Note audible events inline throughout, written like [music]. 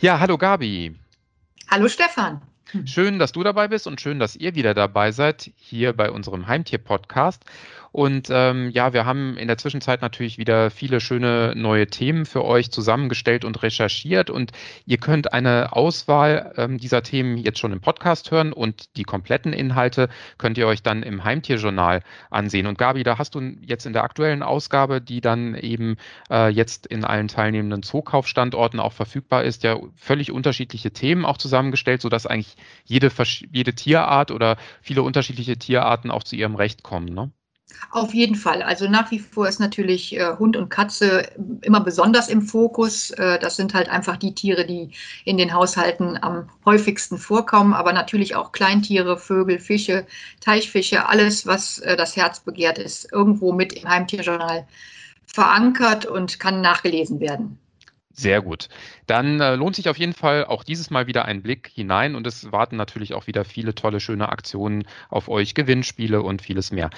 Ja, hallo Gabi. Hallo Stefan. Schön, dass du dabei bist und schön, dass ihr wieder dabei seid hier bei unserem Heimtier-Podcast. Und ähm, ja, wir haben in der Zwischenzeit natürlich wieder viele schöne neue Themen für euch zusammengestellt und recherchiert. Und ihr könnt eine Auswahl ähm, dieser Themen jetzt schon im Podcast hören und die kompletten Inhalte könnt ihr euch dann im Heimtierjournal ansehen. Und Gabi, da hast du jetzt in der aktuellen Ausgabe, die dann eben äh, jetzt in allen teilnehmenden Zookaufstandorten auch verfügbar ist, ja völlig unterschiedliche Themen auch zusammengestellt, sodass eigentlich jede, jede Tierart oder viele unterschiedliche Tierarten auch zu ihrem Recht kommen. Ne? Auf jeden Fall. Also nach wie vor ist natürlich äh, Hund und Katze immer besonders im Fokus. Äh, das sind halt einfach die Tiere, die in den Haushalten am häufigsten vorkommen, aber natürlich auch Kleintiere, Vögel, Fische, Teichfische, alles, was äh, das Herz begehrt, ist irgendwo mit im Heimtierjournal verankert und kann nachgelesen werden. Sehr gut. Dann äh, lohnt sich auf jeden Fall auch dieses Mal wieder ein Blick hinein und es warten natürlich auch wieder viele tolle, schöne Aktionen auf euch, Gewinnspiele und vieles mehr.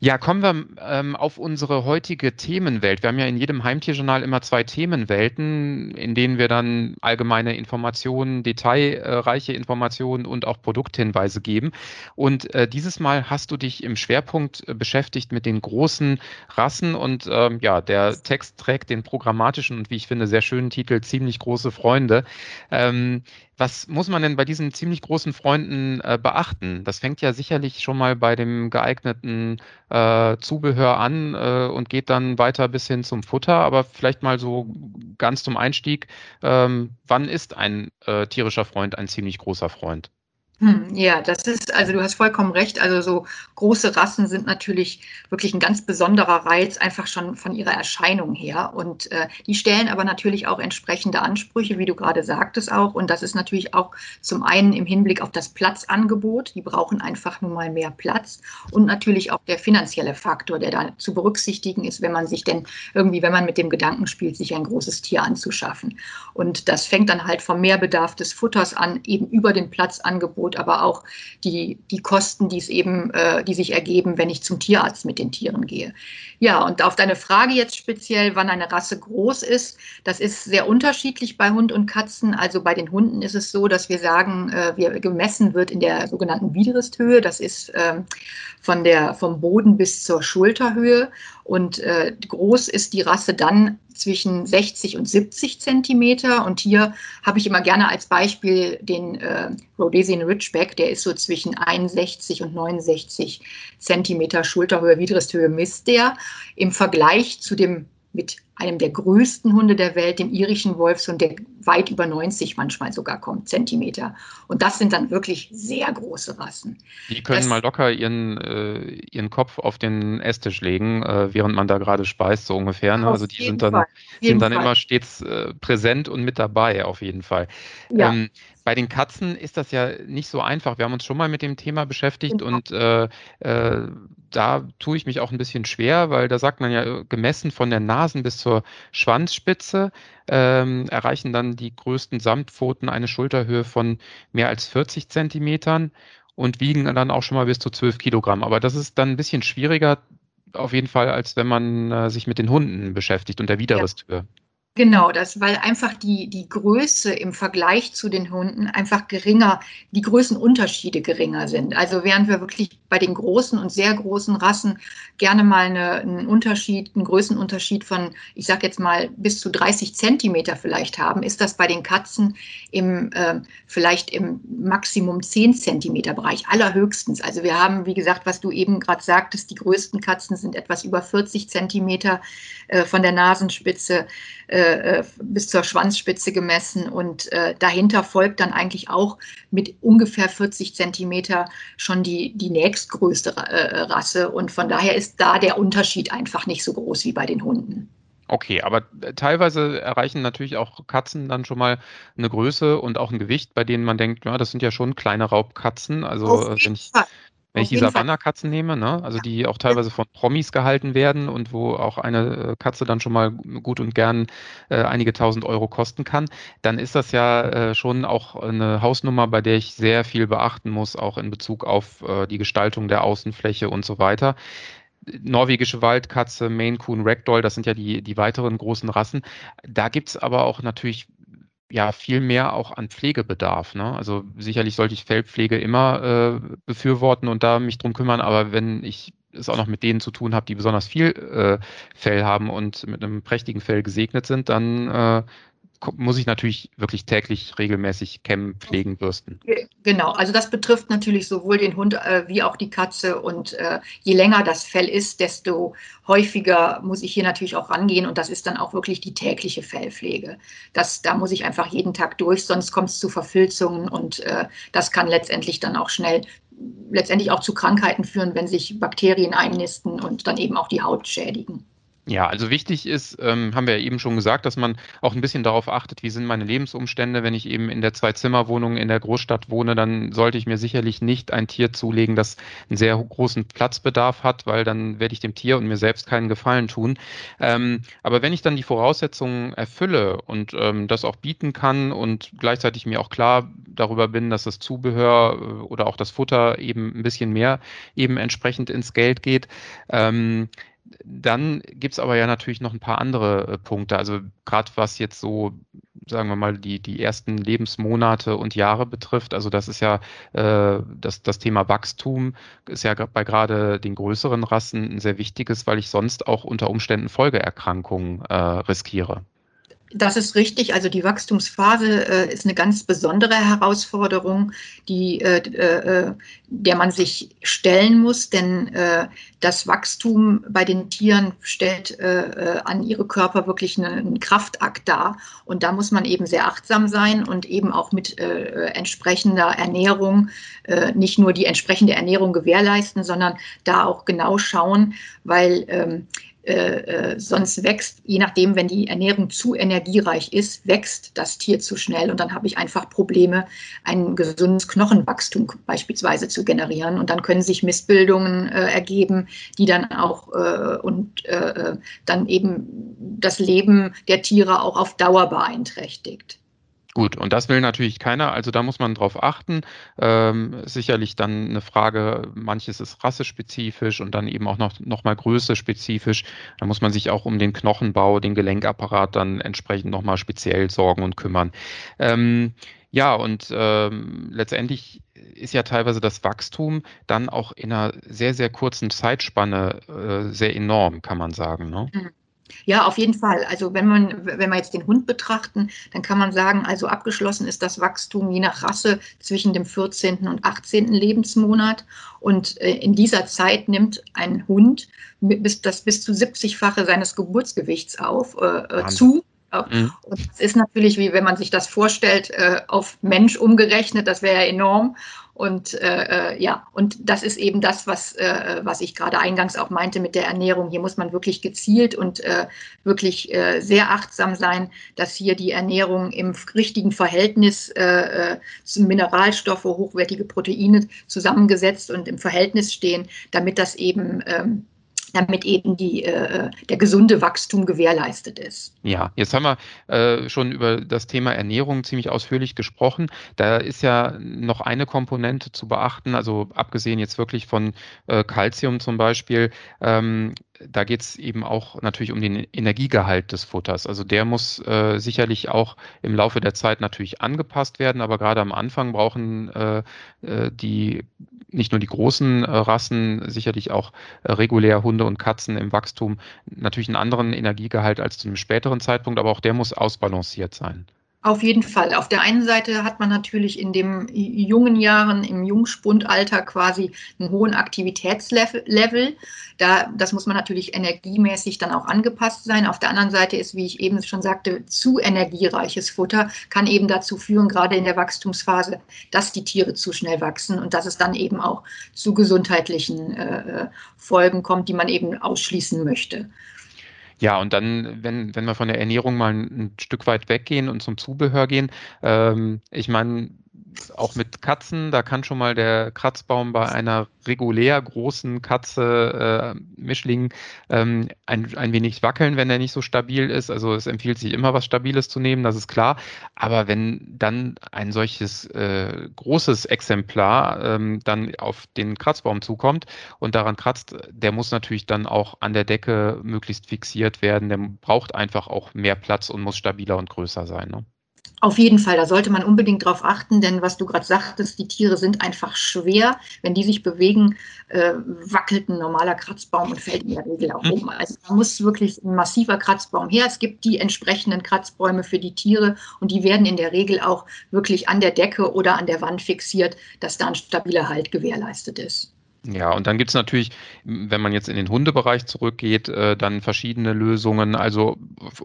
Ja, kommen wir ähm, auf unsere heutige Themenwelt. Wir haben ja in jedem Heimtierjournal immer zwei Themenwelten, in denen wir dann allgemeine Informationen, detailreiche Informationen und auch Produkthinweise geben. Und äh, dieses Mal hast du dich im Schwerpunkt äh, beschäftigt mit den großen Rassen und ähm, ja, der Text trägt den programmatischen und wie ich finde sehr schönen schönen Titel Ziemlich große Freunde. Ähm, was muss man denn bei diesen ziemlich großen Freunden äh, beachten? Das fängt ja sicherlich schon mal bei dem geeigneten äh, Zubehör an äh, und geht dann weiter bis hin zum Futter. Aber vielleicht mal so ganz zum Einstieg. Ähm, wann ist ein äh, tierischer Freund ein ziemlich großer Freund? Hm, ja, das ist, also du hast vollkommen recht. Also so große Rassen sind natürlich wirklich ein ganz besonderer Reiz, einfach schon von ihrer Erscheinung her. Und äh, die stellen aber natürlich auch entsprechende Ansprüche, wie du gerade sagtest auch. Und das ist natürlich auch zum einen im Hinblick auf das Platzangebot. Die brauchen einfach nun mal mehr Platz. Und natürlich auch der finanzielle Faktor, der da zu berücksichtigen ist, wenn man sich denn irgendwie, wenn man mit dem Gedanken spielt, sich ein großes Tier anzuschaffen. Und das fängt dann halt vom Mehrbedarf des Futters an, eben über den Platzangebot Angebot, aber auch die, die Kosten, die es eben, äh, die sich ergeben, wenn ich zum Tierarzt mit den Tieren gehe. Ja, und auf deine Frage jetzt speziell, wann eine Rasse groß ist, das ist sehr unterschiedlich bei Hund und Katzen. Also bei den Hunden ist es so, dass wir sagen, äh, wir gemessen wird in der sogenannten Wideristhöhe. Das ist ähm, von der, vom Boden bis zur Schulterhöhe. Und äh, groß ist die Rasse dann zwischen 60 und 70 Zentimeter. Und hier habe ich immer gerne als Beispiel den äh, Rhodesian Ridgeback, der ist so zwischen 61 und 69 Zentimeter Schulterhöhe, Widristhöhe misst der. Im Vergleich zu dem mit einem der größten Hunde der Welt, dem irischen Wolfshund, der weit über 90 manchmal sogar kommt, Zentimeter. Und das sind dann wirklich sehr große Rassen. Die können das, mal locker ihren, äh, ihren Kopf auf den Esstisch legen, äh, während man da gerade speist, so ungefähr. Ne? Also die sind dann, sind dann immer stets äh, präsent und mit dabei, auf jeden Fall. Ja. Ähm, bei den Katzen ist das ja nicht so einfach. Wir haben uns schon mal mit dem Thema beschäftigt genau. und äh, äh, da tue ich mich auch ein bisschen schwer, weil da sagt man ja, gemessen von der Nasen bis zur Schwanzspitze ähm, erreichen dann die größten Samtpfoten eine Schulterhöhe von mehr als 40 Zentimetern und wiegen dann auch schon mal bis zu 12 Kilogramm. Aber das ist dann ein bisschen schwieriger auf jeden Fall, als wenn man äh, sich mit den Hunden beschäftigt und der Widerristhöhe. Ja. Genau, das, weil einfach die, die Größe im Vergleich zu den Hunden einfach geringer, die Größenunterschiede geringer sind. Also während wir wirklich bei den großen und sehr großen Rassen gerne mal eine, einen Unterschied, einen Größenunterschied von, ich sage jetzt mal, bis zu 30 Zentimeter vielleicht haben, ist das bei den Katzen im, äh, vielleicht im Maximum 10 Zentimeter Bereich, allerhöchstens. Also wir haben, wie gesagt, was du eben gerade sagtest, die größten Katzen sind etwas über 40 Zentimeter äh, von der Nasenspitze. Äh, äh, bis zur Schwanzspitze gemessen und äh, dahinter folgt dann eigentlich auch mit ungefähr 40 Zentimeter schon die, die nächstgrößte äh, Rasse und von daher ist da der Unterschied einfach nicht so groß wie bei den Hunden. Okay, aber äh, teilweise erreichen natürlich auch Katzen dann schon mal eine Größe und auch ein Gewicht, bei denen man denkt, ja, das sind ja schon kleine Raubkatzen. Also wenn ich, Wenn ich die Savannah-Katzen nehme, ne, also die auch teilweise von Promis gehalten werden und wo auch eine äh, Katze dann schon mal gut und gern äh, einige tausend Euro kosten kann, dann ist das ja äh, schon auch eine Hausnummer, bei der ich sehr viel beachten muss, auch in Bezug auf äh, die Gestaltung der Außenfläche und so weiter. Norwegische Waldkatze, Maine Coon, Ragdoll, das sind ja die, die weiteren großen Rassen. Da gibt es aber auch natürlich ja viel mehr auch an Pflegebedarf. Ne? Also sicherlich sollte ich Fellpflege immer äh, befürworten und da mich drum kümmern, aber wenn ich es auch noch mit denen zu tun habe, die besonders viel äh, Fell haben und mit einem prächtigen Fell gesegnet sind, dann äh, muss ich natürlich wirklich täglich regelmäßig kämmen, pflegen, bürsten. Genau, also das betrifft natürlich sowohl den Hund äh, wie auch die Katze. Und äh, je länger das Fell ist, desto häufiger muss ich hier natürlich auch rangehen. Und das ist dann auch wirklich die tägliche Fellpflege. Das, da muss ich einfach jeden Tag durch, sonst kommt es zu Verfilzungen und äh, das kann letztendlich dann auch schnell letztendlich auch zu Krankheiten führen, wenn sich Bakterien einnisten und dann eben auch die Haut schädigen. Ja, also wichtig ist, ähm, haben wir ja eben schon gesagt, dass man auch ein bisschen darauf achtet, wie sind meine Lebensumstände. Wenn ich eben in der Zwei-Zimmer-Wohnung in der Großstadt wohne, dann sollte ich mir sicherlich nicht ein Tier zulegen, das einen sehr großen Platzbedarf hat, weil dann werde ich dem Tier und mir selbst keinen Gefallen tun. Ähm, aber wenn ich dann die Voraussetzungen erfülle und ähm, das auch bieten kann und gleichzeitig mir auch klar darüber bin, dass das Zubehör äh, oder auch das Futter eben ein bisschen mehr eben entsprechend ins Geld geht, ähm, dann gibt es aber ja natürlich noch ein paar andere äh, Punkte. Also gerade was jetzt so, sagen wir mal, die, die ersten Lebensmonate und Jahre betrifft. Also das ist ja äh, das, das Thema Wachstum ist ja bei gerade den größeren Rassen ein sehr wichtiges, weil ich sonst auch unter Umständen Folgeerkrankungen äh, riskiere. Das ist richtig. Also die Wachstumsphase äh, ist eine ganz besondere Herausforderung, die, äh, äh, der man sich stellen muss, denn äh, das Wachstum bei den Tieren stellt äh, äh, an ihre Körper wirklich einen, einen, Kraftakt dar. Und da muss man eben sehr achtsam sein und eben auch mit entsprechender Ernährung nicht nur die entsprechende Ernährung gewährleisten, sondern da auch genau schauen, weil ähm, äh, äh, sonst wächst, je nachdem, wenn die Ernährung zu energiereich ist, wächst das Tier zu schnell und dann habe ich einfach Probleme, ein gesundes Knochenwachstum beispielsweise zu generieren und dann können sich Missbildungen äh, ergeben, die dann auch äh, und äh, dann eben das Leben der Tiere auch auf Dauer beeinträchtigt. Gut, und das will natürlich keiner, also da muss man drauf achten. Ähm, sicherlich dann eine Frage, manches ist rassespezifisch und dann eben auch noch, noch mal größespezifisch. Da muss man sich auch um den Knochenbau, den Gelenkapparat dann entsprechend nochmal speziell sorgen und kümmern. Ähm, ja, und ähm, letztendlich ist ja teilweise das Wachstum dann auch in einer sehr, sehr kurzen Zeitspanne äh, sehr enorm, kann man sagen. Ne? Mhm. Ja, auf jeden Fall. Also wenn man, wenn wir jetzt den Hund betrachten, dann kann man sagen, also abgeschlossen ist das Wachstum je nach Rasse zwischen dem 14. und 18. Lebensmonat. Und äh, in dieser Zeit nimmt ein Hund bis, das bis zu 70-fache seines Geburtsgewichts auf, äh, äh zu. Mhm. Und das ist natürlich, wie wenn man sich das vorstellt, äh, auf Mensch umgerechnet, das wäre ja enorm. Und äh, äh, ja, und das ist eben das, was, äh, was ich gerade eingangs auch meinte mit der Ernährung. Hier muss man wirklich gezielt und äh, wirklich äh, sehr achtsam sein, dass hier die Ernährung im richtigen Verhältnis äh, äh, zu Mineralstoffe, hochwertige Proteine zusammengesetzt und im Verhältnis stehen, damit das eben ähm, damit eben die, äh, der gesunde Wachstum gewährleistet ist. Ja, jetzt haben wir äh, schon über das Thema Ernährung ziemlich ausführlich gesprochen. Da ist ja noch eine Komponente zu beachten, also abgesehen jetzt wirklich von äh, Calcium zum Beispiel, ähm, da geht es eben auch natürlich um den Energiegehalt des Futters. Also der muss äh, sicherlich auch im Laufe der Zeit natürlich angepasst werden, aber gerade am Anfang brauchen äh, äh die nicht nur die großen äh, Rassen, sicherlich auch äh, regulär Hunde und Katzen im Wachstum natürlich einen anderen Energiegehalt als zu einem späteren Zeitpunkt, aber auch der muss ausbalanciert sein. Auf jeden Fall. Auf der einen Seite hat man natürlich in den jungen Jahren, im Jungspundalter quasi einen hohen Aktivitätslevel. Da, das muss man natürlich energiemäßig dann auch angepasst sein. Auf der anderen Seite ist, wie ich eben schon sagte, zu energiereiches Futter kann eben dazu führen, gerade in der Wachstumsphase, dass die Tiere zu schnell wachsen und dass es dann eben auch zu gesundheitlichen äh, Folgen kommt, die man eben ausschließen möchte. Ja, und dann, wenn, wenn wir von der Ernährung mal ein, Stück weit weggehen und zum Zubehör gehen, ähm, ich meine, auch mit Katzen, da kann schon mal der Kratzbaum bei einer regulär großen Katze, äh, Mischling, ähm, ein, ein wenig wackeln, wenn er nicht so stabil ist. Also es empfiehlt sich immer, was Stabiles zu nehmen, das ist klar. Aber wenn dann ein solches äh, großes Exemplar ähm, dann auf den Kratzbaum zukommt und daran kratzt, der muss natürlich dann auch an der Decke möglichst fixiert werden. Der braucht einfach auch mehr Platz und muss stabiler und größer sein. Ne? Auf jeden Fall, da sollte man unbedingt drauf achten, denn was du gerade sagtest, die Tiere sind einfach schwer. Wenn die sich bewegen, äh, wackelt ein normaler Kratzbaum und fällt in der Regel auch um. Also da muss wirklich ein massiver Kratzbaum her. Es gibt die entsprechenden Kratzbäume für die Tiere und die werden in der Regel auch wirklich an der Decke oder an der Wand fixiert, dass da ein stabiler Halt gewährleistet ist. Ja, und dann gibt es natürlich, wenn man jetzt in den Hundebereich zurückgeht, äh, dann verschiedene Lösungen. Also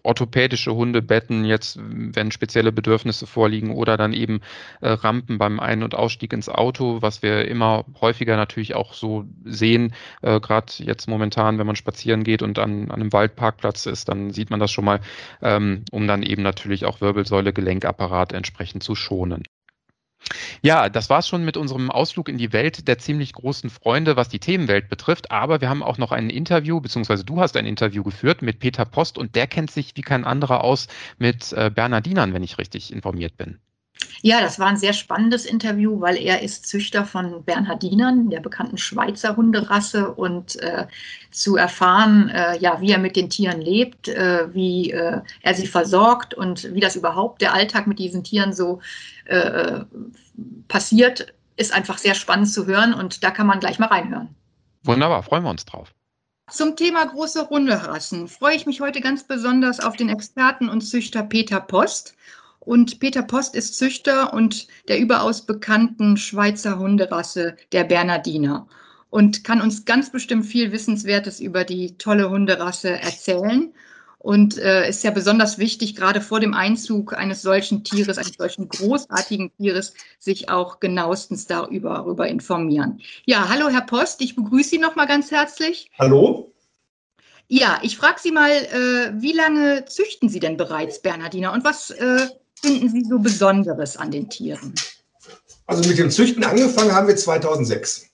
orthopädische Hundebetten, jetzt, wenn spezielle Bedürfnisse vorliegen, oder dann eben äh, Rampen beim Ein- und Ausstieg ins Auto, was wir immer häufiger natürlich auch so sehen. Äh, Gerade jetzt momentan, wenn man spazieren geht und an, an einem Waldparkplatz ist, dann sieht man das schon mal, ähm, um dann eben natürlich auch Wirbelsäule, Gelenkapparat entsprechend zu schonen. Ja, das war's schon mit unserem Ausflug in die Welt der ziemlich großen Freunde, was die Themenwelt betrifft. Aber wir haben auch noch ein Interview, beziehungsweise du hast ein Interview geführt mit Peter Post und der kennt sich wie kein anderer aus mit äh, Bernardinern, wenn ich richtig informiert bin. Ja, das war ein sehr spannendes Interview, weil er ist Züchter von Bernhardinern, der bekannten Schweizer Hunderasse, und äh, zu erfahren, äh, ja, wie er mit den Tieren lebt, äh, wie äh, er sie versorgt und wie das überhaupt der Alltag mit diesen Tieren so äh, passiert, ist einfach sehr spannend zu hören und da kann man gleich mal reinhören. Wunderbar, freuen wir uns drauf. Zum Thema große Hunderassen freue ich mich heute ganz besonders auf den Experten und Züchter Peter Post. Und Peter Post ist Züchter und der überaus bekannten Schweizer Hunderasse der Bernardiner und kann uns ganz bestimmt viel Wissenswertes über die tolle Hunderasse erzählen. Und äh, ist ja besonders wichtig, gerade vor dem Einzug eines solchen Tieres, eines solchen großartigen Tieres, sich auch genauestens darüber, darüber informieren. Ja, hallo Herr Post, ich begrüße Sie noch mal ganz herzlich. Hallo. Ja, ich frage Sie mal, äh, wie lange züchten Sie denn bereits Bernardiner und was äh, finden Sie so Besonderes an den Tieren? Also mit dem Züchten angefangen haben wir 2006.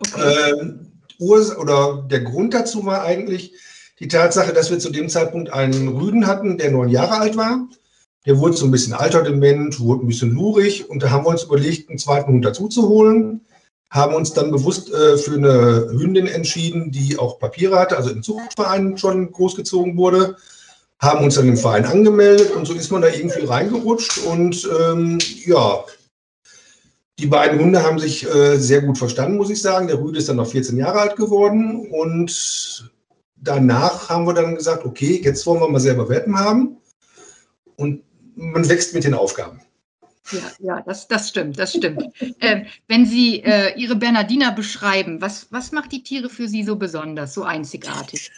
Okay. Ähm, oder der Grund dazu war eigentlich die Tatsache, dass wir zu dem Zeitpunkt einen Rüden hatten, der neun Jahre alt war. Der wurde so ein bisschen alterdement, wurde ein bisschen lurig und da haben wir uns überlegt, einen zweiten Hund dazu zu holen. Haben uns dann bewusst äh, für eine Hündin entschieden, die auch Papiere hatte, also im Zuchtverein schon großgezogen wurde haben uns dann im Verein angemeldet und so ist man da irgendwie reingerutscht und ähm, ja, die beiden Hunde haben sich äh, sehr gut verstanden, muss ich sagen. Der Rüde ist dann noch 14 Jahre alt geworden und danach haben wir dann gesagt, okay, jetzt wollen wir mal selber Wetten haben und man wächst mit den Aufgaben. Ja, ja, das, das stimmt, das stimmt. [laughs] äh, wenn Sie äh, Ihre Bernardiner beschreiben, was, was macht die Tiere für Sie so besonders, so einzigartig?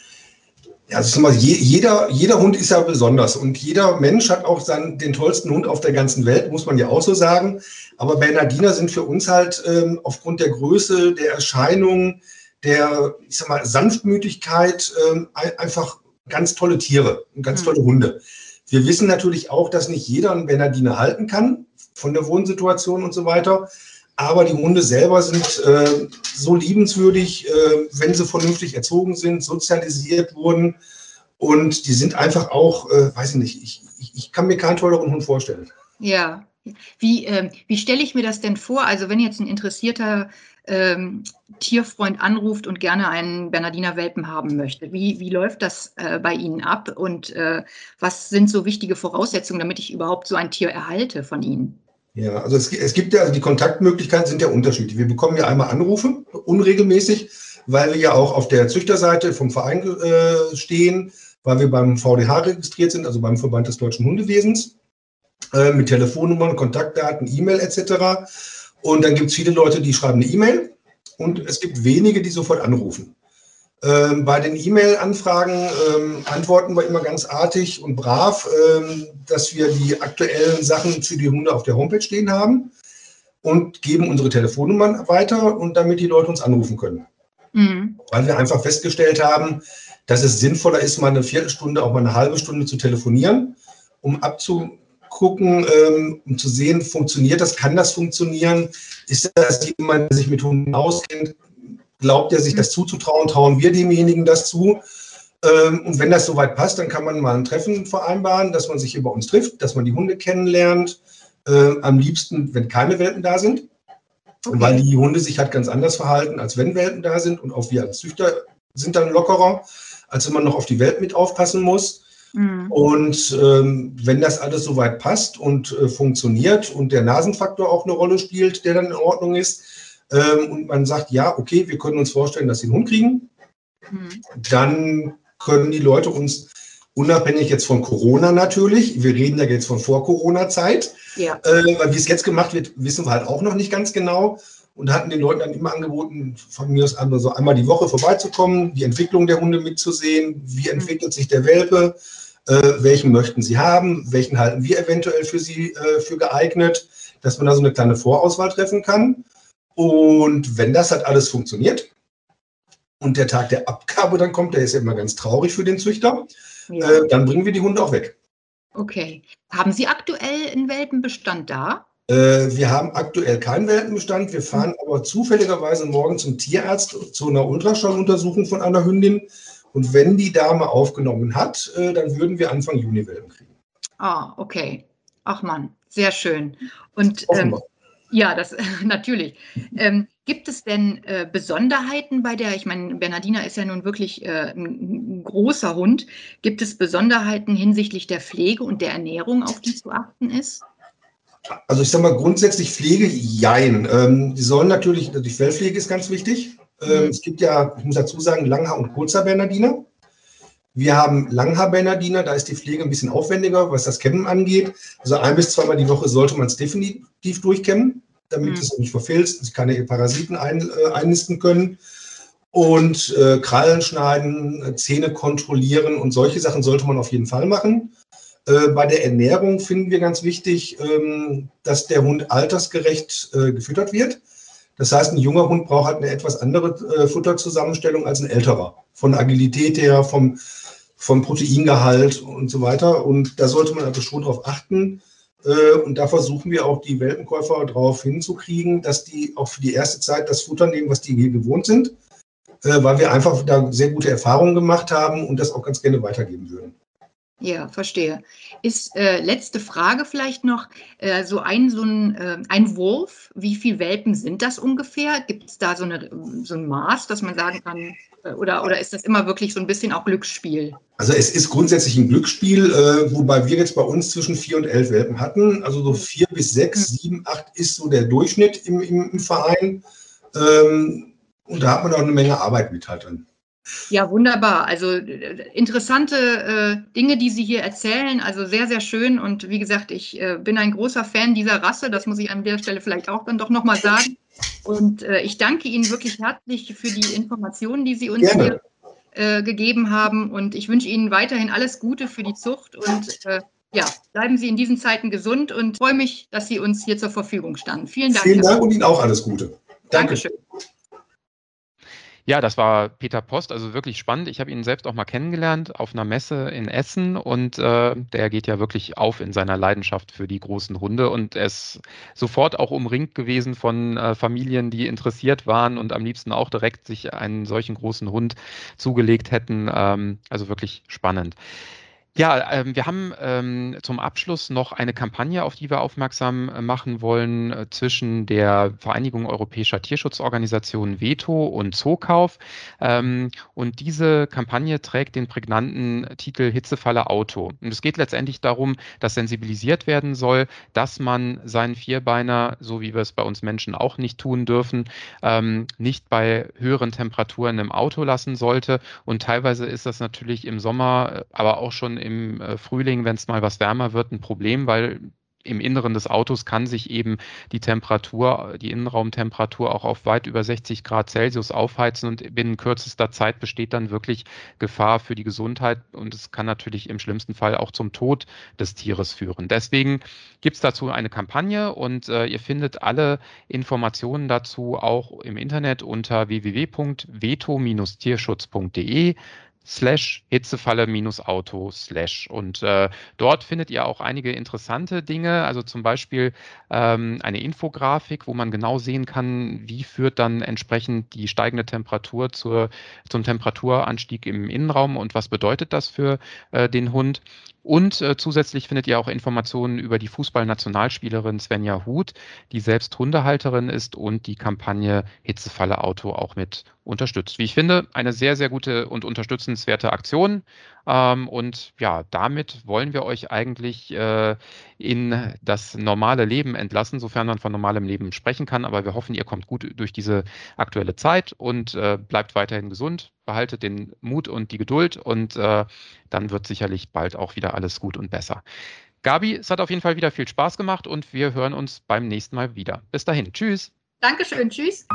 Ja, also mal, jeder, jeder Hund ist ja besonders und jeder Mensch hat auch seinen, den tollsten Hund auf der ganzen Welt, muss man ja auch so sagen. Aber Bernardiner sind für uns halt ähm, aufgrund der Größe, der Erscheinung, der, ich sag mal, Sanftmütigkeit ähm, einfach ganz tolle Tiere und ganz mhm. tolle Hunde. Wir wissen natürlich auch, dass nicht jeder einen Bernardiner halten kann, von der Wohnsituation und so weiter. Aber die Hunde selber sind äh, so liebenswürdig, äh, wenn sie vernünftig erzogen sind, sozialisiert wurden. Und die sind einfach auch, äh, weiß ich nicht, ich, ich, ich, kann mir keinen tolleren Hund vorstellen. Ja. Wie, ähm, wie stelle ich mir das denn vor? Also, wenn jetzt ein interessierter ähm, Tierfreund anruft und gerne einen Bernardiner Welpen haben möchte, wie, wie läuft das äh, bei Ihnen ab? Und äh, was sind so wichtige Voraussetzungen, damit ich überhaupt so ein Tier erhalte von Ihnen? Ja, also es, es gibt ja, also die Kontaktmöglichkeiten sind ja unterschiedlich. Wir bekommen ja einmal Anrufe, unregelmäßig, weil wir ja auch auf der Züchterseite vom Verein äh, stehen, weil wir beim VDH registriert sind, also beim Verband des Deutschen Hundewesens, äh, mit Telefonnummern, Kontaktdaten, E-Mail etc. Und dann gibt es viele Leute, die schreiben eine E-Mail und es gibt wenige, die sofort anrufen. Ähm, bei den E-Mail-Anfragen ähm, antworten wir immer ganz artig und brav, ähm, dass wir die aktuellen Sachen für die Hunde auf der Homepage stehen haben und geben unsere Telefonnummern weiter und damit die Leute uns anrufen können. Mhm. Weil wir einfach festgestellt haben, dass es sinnvoller ist, mal eine Viertelstunde, auch mal eine halbe Stunde zu telefonieren, um abzugucken, ähm, um zu sehen, funktioniert das, kann das funktionieren, ist das jemand, der sich mit Hunden auskennt, glaubt er sich das zuzutrauen, trauen wir demjenigen das zu. Ähm, und wenn das soweit passt, dann kann man mal ein Treffen vereinbaren, dass man sich über uns trifft, dass man die Hunde kennenlernt. Äh, am liebsten, wenn keine Welpen da sind, okay. weil die Hunde sich halt ganz anders verhalten, als wenn Welpen da sind. Und auch wir als Züchter sind dann lockerer, als wenn man noch auf die Welt mit aufpassen muss. Mhm. Und ähm, wenn das alles soweit passt und äh, funktioniert und der Nasenfaktor auch eine Rolle spielt, der dann in Ordnung ist, ähm, und man sagt, ja, okay, wir können uns vorstellen, dass sie einen Hund kriegen, mhm. dann können die Leute uns unabhängig jetzt von Corona natürlich, wir reden ja jetzt von Vor-Corona-Zeit, ja. äh, weil wie es jetzt gemacht wird, wissen wir halt auch noch nicht ganz genau und hatten den Leuten dann immer angeboten, von mir aus an, so einmal die Woche vorbeizukommen, die Entwicklung der Hunde mitzusehen, wie mhm. entwickelt sich der Welpe, äh, welchen möchten sie haben, welchen halten wir eventuell für sie äh, für geeignet, dass man da so eine kleine Vorauswahl treffen kann. Und wenn das halt alles funktioniert und der Tag der Abgabe dann kommt, der ist ja immer ganz traurig für den Züchter, ja. äh, dann bringen wir die Hunde auch weg. Okay. Haben Sie aktuell einen Welpenbestand da? Äh, wir haben aktuell keinen Welpenbestand. Wir fahren aber zufälligerweise morgen zum Tierarzt zu einer Ultraschalluntersuchung von einer Hündin. Und wenn die Dame aufgenommen hat, äh, dann würden wir Anfang Juni Welpen kriegen. Ah, okay. Ach man, sehr schön. Und ähm, ja, das [laughs] natürlich. Ähm, gibt es denn äh, Besonderheiten bei der, ich meine, Bernardina ist ja nun wirklich äh, ein, großer Hund. Gibt es Besonderheiten hinsichtlich der Pflege und der Ernährung, auf die zu achten ist? Also ich sage mal grundsätzlich Pflege, jein. Ähm, die sollen natürlich, die Fellpflege ist ganz wichtig. Ähm, mhm. Es gibt ja, ich muss dazu sagen, Langhaar- und Kurzhaar-Bernardiner. Wir haben Langhaar-Bernardiner, da ist die Pflege ein bisschen aufwendiger, was das Kämmen angeht. Also ein bis zweimal die Woche sollte man es definitiv durchkämmen, damit mhm. es nicht verfilzt, sich keine Parasiten ein, äh, einnisten können. Und äh, Krallen schneiden, Zähne kontrollieren und solche Sachen sollte man auf jeden Fall machen. Äh, bei der Ernährung finden wir ganz wichtig, ähm, dass der Hund altersgerecht äh, gefüttert wird. Das heißt, ein junger Hund braucht halt eine etwas andere äh, Futterzusammenstellung als ein älterer. Von Agilität her, vom, vom Proteingehalt und so weiter. Und da sollte man also schon drauf achten. Und da versuchen wir auch die Welpenkäufer darauf hinzukriegen, dass die auch für die erste Zeit das Futter nehmen, was die hier gewohnt sind, weil wir einfach da sehr gute Erfahrungen gemacht haben und das auch ganz gerne weitergeben würden. Ja, verstehe. Ist äh, letzte Frage vielleicht noch äh, so ein so ein, äh, ein Wurf. Wie viele Welpen sind das ungefähr? Gibt es da so, eine, so ein Maß, dass man sagen kann, äh, oder, oder ist das immer wirklich so ein bisschen auch Glücksspiel? Also es ist grundsätzlich ein Glücksspiel, äh, wobei wir jetzt bei uns zwischen vier und elf Welpen hatten. Also so vier bis sechs, mhm. sieben, acht ist so der Durchschnitt im, im, im Verein. Ähm, und da hat man auch eine Menge Arbeit mit halt drin. Ja, wunderbar. Also interessante äh, Dinge, die Sie hier erzählen. Also sehr, sehr schön. Und wie gesagt, ich äh, bin ein großer Fan dieser Rasse. Das muss ich an der Stelle vielleicht auch dann doch nochmal sagen. Und äh, ich danke Ihnen wirklich herzlich für die Informationen, die Sie uns Gerne. hier äh, gegeben haben. Und ich wünsche Ihnen weiterhin alles Gute für die Zucht. Und äh, ja, bleiben Sie in diesen Zeiten gesund und freue mich, dass Sie uns hier zur Verfügung standen. Vielen Dank. Vielen Dank und Ihnen auch alles Gute. Danke. Dankeschön. Ja, das war Peter Post, also wirklich spannend. Ich habe ihn selbst auch mal kennengelernt auf einer Messe in Essen und äh, der geht ja wirklich auf in seiner Leidenschaft für die großen Hunde und er ist sofort auch umringt gewesen von äh, Familien, die interessiert waren und am liebsten auch direkt sich einen solchen großen Hund zugelegt hätten. Ähm, also wirklich spannend. Ja, ähm, wir haben ähm, zum Abschluss noch eine Kampagne, auf die wir aufmerksam äh, machen wollen, äh, zwischen der Vereinigung Europäischer Tierschutzorganisationen Veto und Zookauf. Ähm, und diese Kampagne trägt den prägnanten Titel Hitzefalle Auto. Und es geht letztendlich darum, dass sensibilisiert werden soll, dass man seinen Vierbeiner, so wie wir es bei uns Menschen auch nicht tun dürfen, ähm, nicht bei höheren Temperaturen im Auto lassen sollte. Und teilweise ist das natürlich im Sommer, äh, aber auch schon im äh, Frühling, wenn es mal was wärmer wird, ein Problem, weil im Inneren des Autos kann sich eben die Temperatur, die Innenraumtemperatur auch auf weit über 60 Grad Celsius aufheizen und binnen kürzester Zeit besteht dann wirklich Gefahr für die Gesundheit und es kann natürlich im schlimmsten Fall auch zum Tod des Tieres führen. Deswegen gibt es dazu eine Kampagne und äh, ihr findet alle Informationen dazu auch im Internet unter www.veto-tierschutz.de slash Hitzefalle minus Auto slash. Und äh, dort findet ihr auch einige interessante Dinge, also zum Beispiel ähm, eine Infografik, wo man genau sehen kann, wie führt dann entsprechend die steigende Temperatur zur, zum Temperaturanstieg im Innenraum und was bedeutet das für äh, den Hund. Und äh, zusätzlich findet ihr auch Informationen über die Fußballnationalspielerin Svenja Huth, die selbst Hundehalterin ist und die Kampagne Hitzefalle Auto auch mit unterstützt. Wie ich finde, eine sehr, sehr gute und unterstützenswerte Aktion. Ähm, und ja, damit wollen wir euch eigentlich äh, in das normale Leben entlassen, sofern man von normalem Leben sprechen kann. Aber wir hoffen, ihr kommt gut durch diese aktuelle Zeit und äh, bleibt weiterhin gesund, behaltet den Mut und die Geduld und äh, dann wird sicherlich bald auch wieder alles gut und besser. Gabi, es hat auf jeden Fall wieder viel Spaß gemacht und wir hören uns beim nächsten Mal wieder. Bis dahin. Tschüss. Dankeschön. Tschüss.